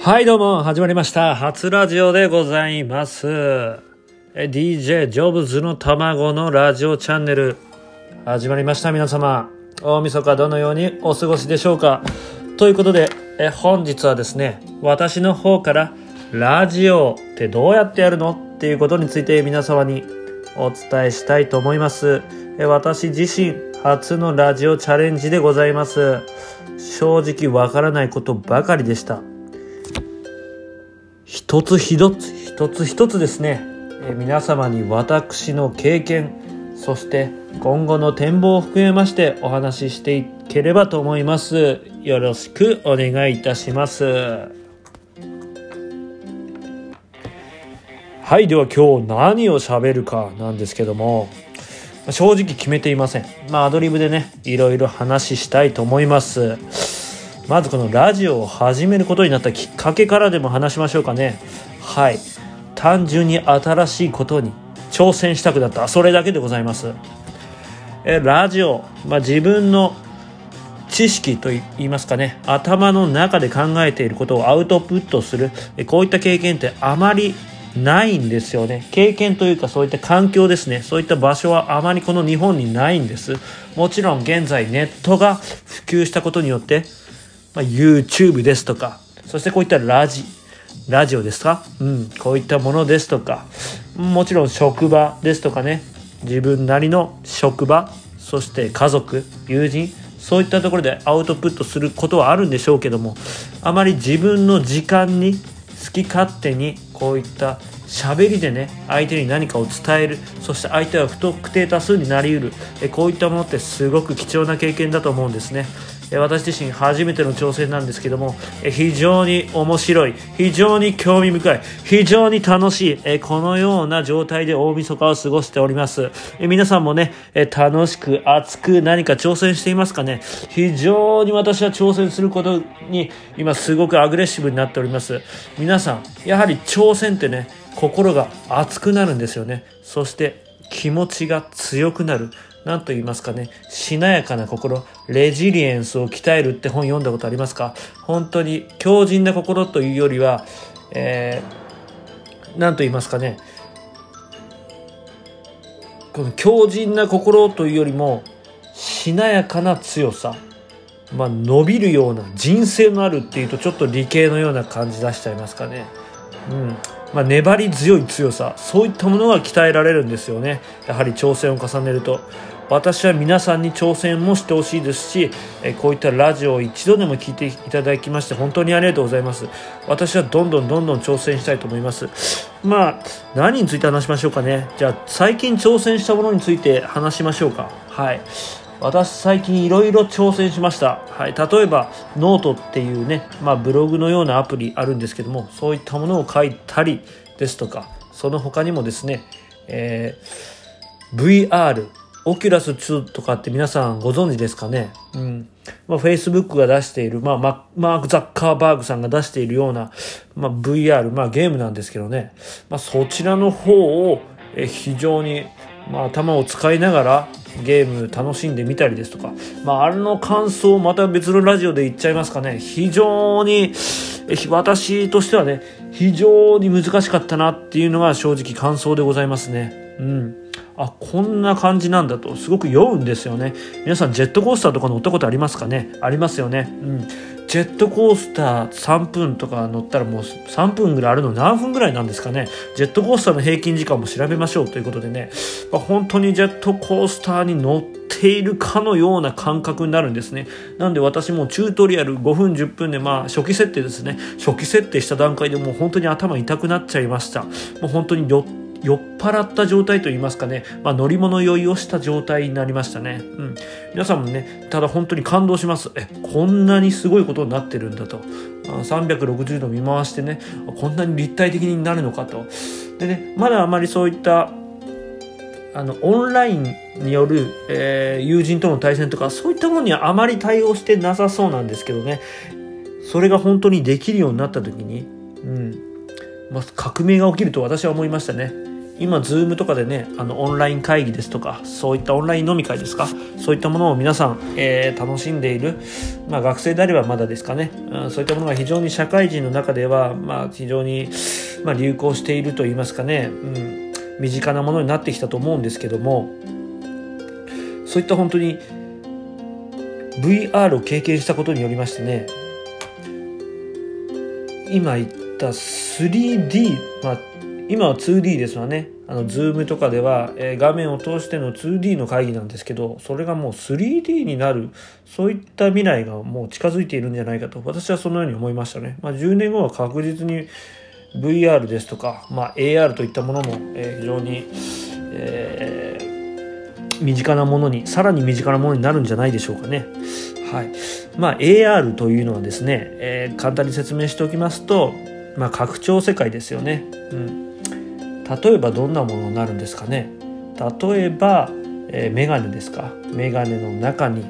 はい、どうも、始まりました。初ラジオでございます。え DJ ジョブズの卵のラジオチャンネル、始まりました。皆様、大晦日どのようにお過ごしでしょうかということで、え本日はですね、私の方から、ラジオってどうやってやるの？っていうことについて皆様にお伝えしたいと思います。え私自身、初のラジオチャレンジでございます。正直わからないことばかりでした。一つ一つ一つ一つですね、え皆様に私の経験そして今後の展望を含めましてお話ししていければと思います。よろしくお願いいたします。はいでは今日何を喋るかなんですけども正直決めていません。まあアドリブでねいろいろ話したいと思います。まずこのラジオを始めることになったきっかけからでも話しましょうかね。はい。単純に新しいことに挑戦したくなった。それだけでございます。えラジオ、まあ、自分の知識とい言いますかね。頭の中で考えていることをアウトプットする。こういった経験ってあまりないんですよね。経験というかそういった環境ですね。そういった場所はあまりこの日本にないんです。もちろん現在ネットが普及したことによってまあ、YouTube ですとか、そしてこういったラジ、ラジオですかうん、こういったものですとか、もちろん職場ですとかね、自分なりの職場、そして家族、友人、そういったところでアウトプットすることはあるんでしょうけども、あまり自分の時間に好き勝手にこういった喋りでね相手に何かを伝える。そして相手は不特定多数になりうる。えこういったものってすごく貴重な経験だと思うんですね。え私自身初めての挑戦なんですけどもえ非常に面白い。非常に興味深い。非常に楽しい。えこのような状態で大晦日を過ごしております。え皆さんもねえ楽しく熱く何か挑戦していますかね。非常に私は挑戦することに今すごくアグレッシブになっております。皆さんやはり挑戦ってね心が熱くなるんですよね。そして気持ちが強くなる。何と言いますかね。しなやかな心。レジリエンスを鍛えるって本読んだことありますか？本当に強靭な心というよりはえー、何と言いますかね。この強靭な心というよりもしなやかな強さ。まあ伸びるような人生のあるっていうとちょっと理系のような感じ出しちゃいますかね。うん。まあ、粘り強い強さそういったものが鍛えられるんですよね。やはり挑戦を重ねると。私は皆さんに挑戦もしてほしいですしこういったラジオを一度でも聞いていただきまして本当にありがとうございます。私はどんどんどんどん挑戦したいと思います。まあ何について話しましょうかね。じゃあ最近挑戦したものについて話しましょうか。はい。私最近いろいろ挑戦しました、はい、例えばノートっていうね、まあ、ブログのようなアプリあるんですけどもそういったものを書いたりですとかその他にもですね、えー VR オキュラス2とかって皆さんご存知ですかね？うん。まあ、Facebook が出している、まあ、マーク・ザッカーバーグさんが出しているような、まあ、VR、まあ、ゲームなんですけどね、まあ、そちらの方をえ非常に、まあ、頭を使いながらゲーム楽しんでみたりですとか、まあ、あれの感想また別のラジオで言っちゃいますかね。非常に私としてはね非常に難しかったなっていうのが正直感想でございますね。うん。あこんな感じなんだとすごく酔うんですよね。皆さんジェットコースターとか乗ったことありますかね？ありますよね。うん。ジェットコースター3分とか乗ったらもう3分ぐらいあるの何分ぐらいなんですかね？ジェットコースターの平均時間も調べましょうということでね、まあ、本当にジェットコースターに乗っているかのような感覚になるんですね。なんで私もチュートリアル5分10分でまあ初期設定ですね。初期設定した段階でもう本当に頭痛くなっちゃいました。もう本当に酔って酔っ払った状態といいますかね、まあ、乗り物酔いをした状態になりましたね。うん。皆さんもね、ただ本当に感動します。え、こんなにすごいことになってるんだと。360度見回してね、こんなに立体的になるのかと。でね、まだあまりそういった、あの、オンラインによる、えー友人との対戦とか、そういったものにはあまり対応してなさそうなんですけどね、それが本当にできるようになった時に、うん、まあ、革命が起きると私は思いましたね。今 Zoom とかでねあのオンライン会議ですとかそういったオンライン飲み会ですかそういったものを皆さん、えー、楽しんでいる、まあ、学生であればまだですかね、うん、そういったものが非常に社会人の中では、まあ、非常に、まあ、流行しているといいますかね、うん、身近なものになってきたと思うんですけどもそういった本当に VR を経験したことによりましてね今言った 3D、まあ、今は 2D ですわね。あの Zoom とかでは、えー、画面を通しての 2D の会議なんですけどそれがもう 3D になるそういった未来がもう近づいているんじゃないかと私はそのように思いましたね、まあ、10年後は確実に VR ですとか、まあ、AR といったものも、えー、非常に、えー、身近なものにさらに身近なものになるんじゃないでしょうかね。はい。まあ、AR というのはですね、えー、簡単に説明しておきますと、まあ、拡張世界ですよね、うん、例えばどんなものになるんですかね？例えば、えー、メガネですか？メガネの中に、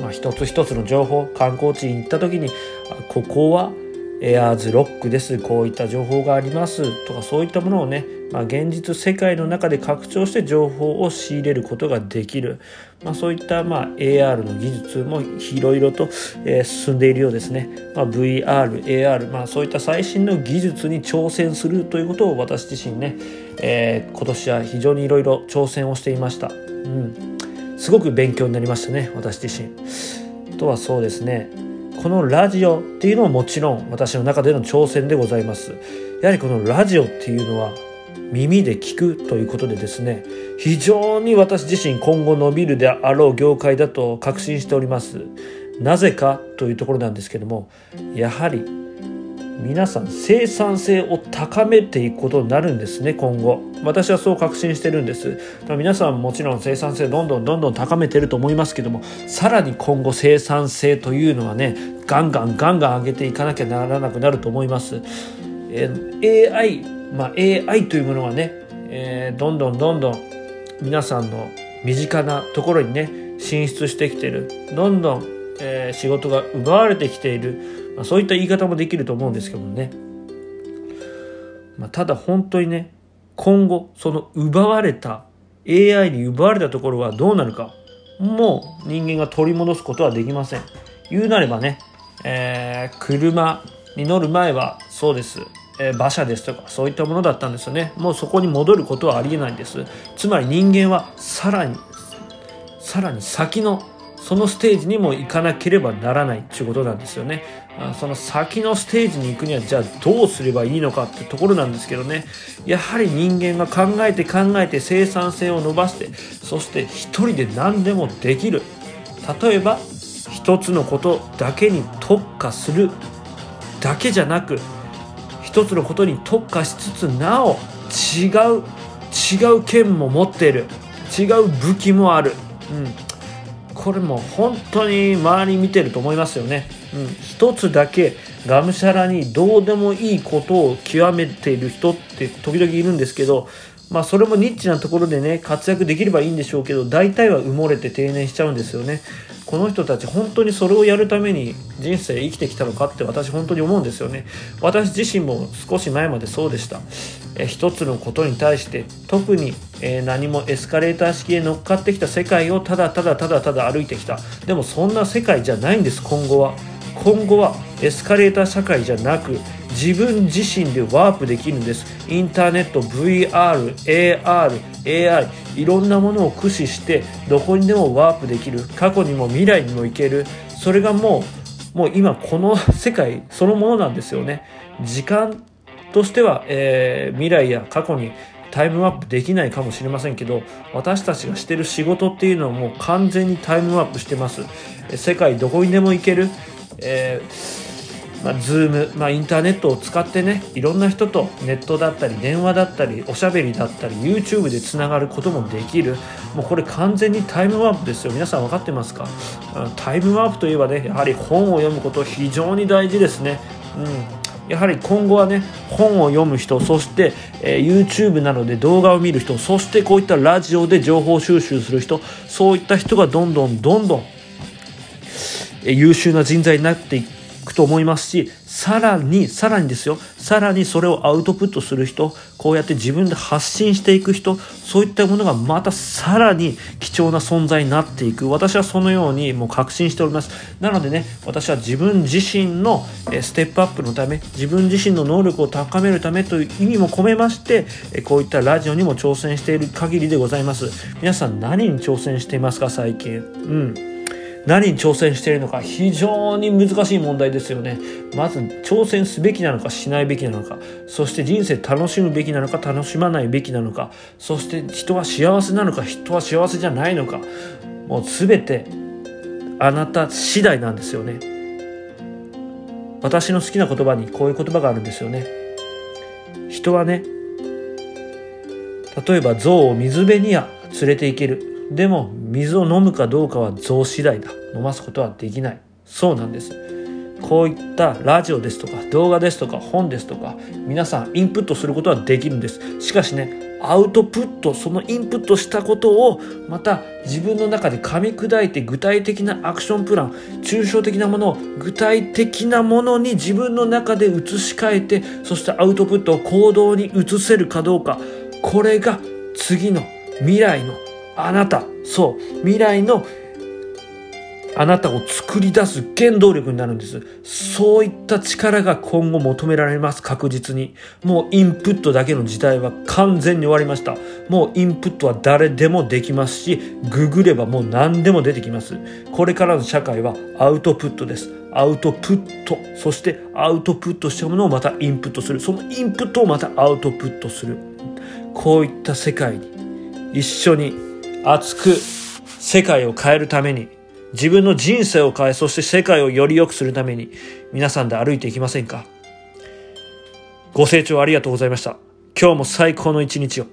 まあ、一つ一つの情報観光地に行った時にここはエアーズロックです。こういった情報があります。とかそういったものをね、まあ、現実世界の中で拡張して情報を仕入れることができる。まあ、そういったまあ AR の技術もいろいろと、進んでいるようですね。まあ、VR、AR、まあ、そういった最新の技術に挑戦するということを私自身ね、えー、今年は非常にいろいろ挑戦をしていました。うん。すごく勉強になりましたね、私自身あ。とはそうですね。このラジオっていうのももちろん私の中での挑戦でございます。やはりこのラジオっていうのは耳で聞くということでですね、非常に私自身今後伸びるであろう業界だと確信しております。なぜかというところなんですけども、やはり皆さん生産性を高めていくことになるんですね今後。私はそう確信してるんです。皆さんもちろん生産性どんどんどんどん高めてると思いますけどもさらに今後生産性というのはねガンガンガンガン上げていかなきゃならなくなると思います、えー、AI まあ AI というものはね、えー、どんどんどんどん皆さんの身近なところにね進出してきてる。どんどん、えー、仕事が奪われてきている。まあ、そういった言い方もできると思うんですけどもね、まあ、ただ本当にね今後その奪われた AI に奪われたところはどうなるかもう人間が取り戻すことはできません。言うなればね、えー、車に乗る前はそうです。え馬車ですとかそういったものだったんですよね。もうそこに戻ることはありえないんです。つまり人間はさらにさらに先のそのステージにも行かなければならないっていうことなんですよね。その先のステージに行くにはじゃあどうすればいいのかってところなんですけどね。やはり人間が考えて考えて生産性を伸ばしてそして一人で何でもできる。例えば一つのことだけに特化するだけじゃなく一つのことに特化しつつなお違う違う剣も持っている。違う武器もある、うん、これも本当に周り見てると思いますよね。うん、一つだけがむしゃらにどうでもいいことを極めている人って時々いるんですけど、まあそれもニッチなところでね活躍できればいいんでしょうけど大体は埋もれて定年しちゃうんですよね。この人たち本当にそれをやるために人生生きてきたのかって私本当に思うんですよね。私自身も少し前までそうでした。え一つのことに対して特に、え何もエスカレーター式へ乗っかってきた世界をただただただただ歩いてきた。でもそんな世界じゃないんです今後は。今後はエスカレーター社会じゃなく自分自身でワープできるんです。インターネット VR、AR、AI いろんなものを駆使してどこにでもワープできる。過去にも未来にも行ける。それがもうもう今この世界そのものなんですよね。時間としては、えー、未来や過去にタイムアップできないかもしれませんけど私たちがしてる仕事っていうのはもう完全にタイムアップしてます。世界どこにでも行ける、えーまあ、Zoom、まあ、インターネットを使ってねいろんな人とネットだったり電話だったりおしゃべりだったり YouTube でつながることもできる。もうこれ完全にタイムワープですよ。皆さん分かってますか？タイムワープといえばねやはり本を読むこと非常に大事ですね。うん。やはり今後はね本を読む人そして、えー、YouTube などで動画を見る人そしてこういったラジオで情報収集する人そういった人がどんどんどんどん優秀な人材になっていく。くと思いますし、さらに、さらにですよ、さらにそれをアウトプットする人、こうやって自分で発信していく人、そういったものがまたさらに貴重な存在になっていく。私はそのようにもう確信しております。なのでね、私は自分自身のステップアップのため、自分自身の能力を高めるためという意味も込めまして、こういったラジオにも挑戦している限りでございます。皆さん何に挑戦していますか、最近？うん。何に挑戦しているのか非常に難しい問題ですよね。まず挑戦すべきなのかしないべきなのかそして人生楽しむべきなのか楽しまないべきなのかそして人は幸せなのか人は幸せじゃないのかもう全てあなた次第なんですよね。私の好きな言葉にこういう言葉があるんですよね。人はね例えば象を水辺には連れて行ける。でも水を飲むかどうかは象次第だ。飲ますことはできない。そうなんです。こういったラジオですとか動画ですとか本ですとか皆さんインプットすることはできるんです。しかしねアウトプットそのインプットしたことをまた自分の中で噛み砕いて具体的なアクションプラン抽象的なものを具体的なものに自分の中で移し替えてそしてアウトプットを行動に移せるかどうかこれが次の未来のあなた、そう、未来のあなたを作り出す原動力になるんです。そういった力が今後求められます、確実に。もうインプットだけの時代は完全に終わりました。もうインプットは誰でもできますし、ググればもう何でも出てきます。これからの社会はアウトプットです。アウトプット。そしてアウトプットしたものをまたインプットする。そのインプットをまたアウトプットする。こういった世界に一緒に熱く世界を変えるために、自分の人生を変え、そして世界をより良くするために、皆さんで歩いていきませんか？ご清聴ありがとうございました。今日も最高の一日を。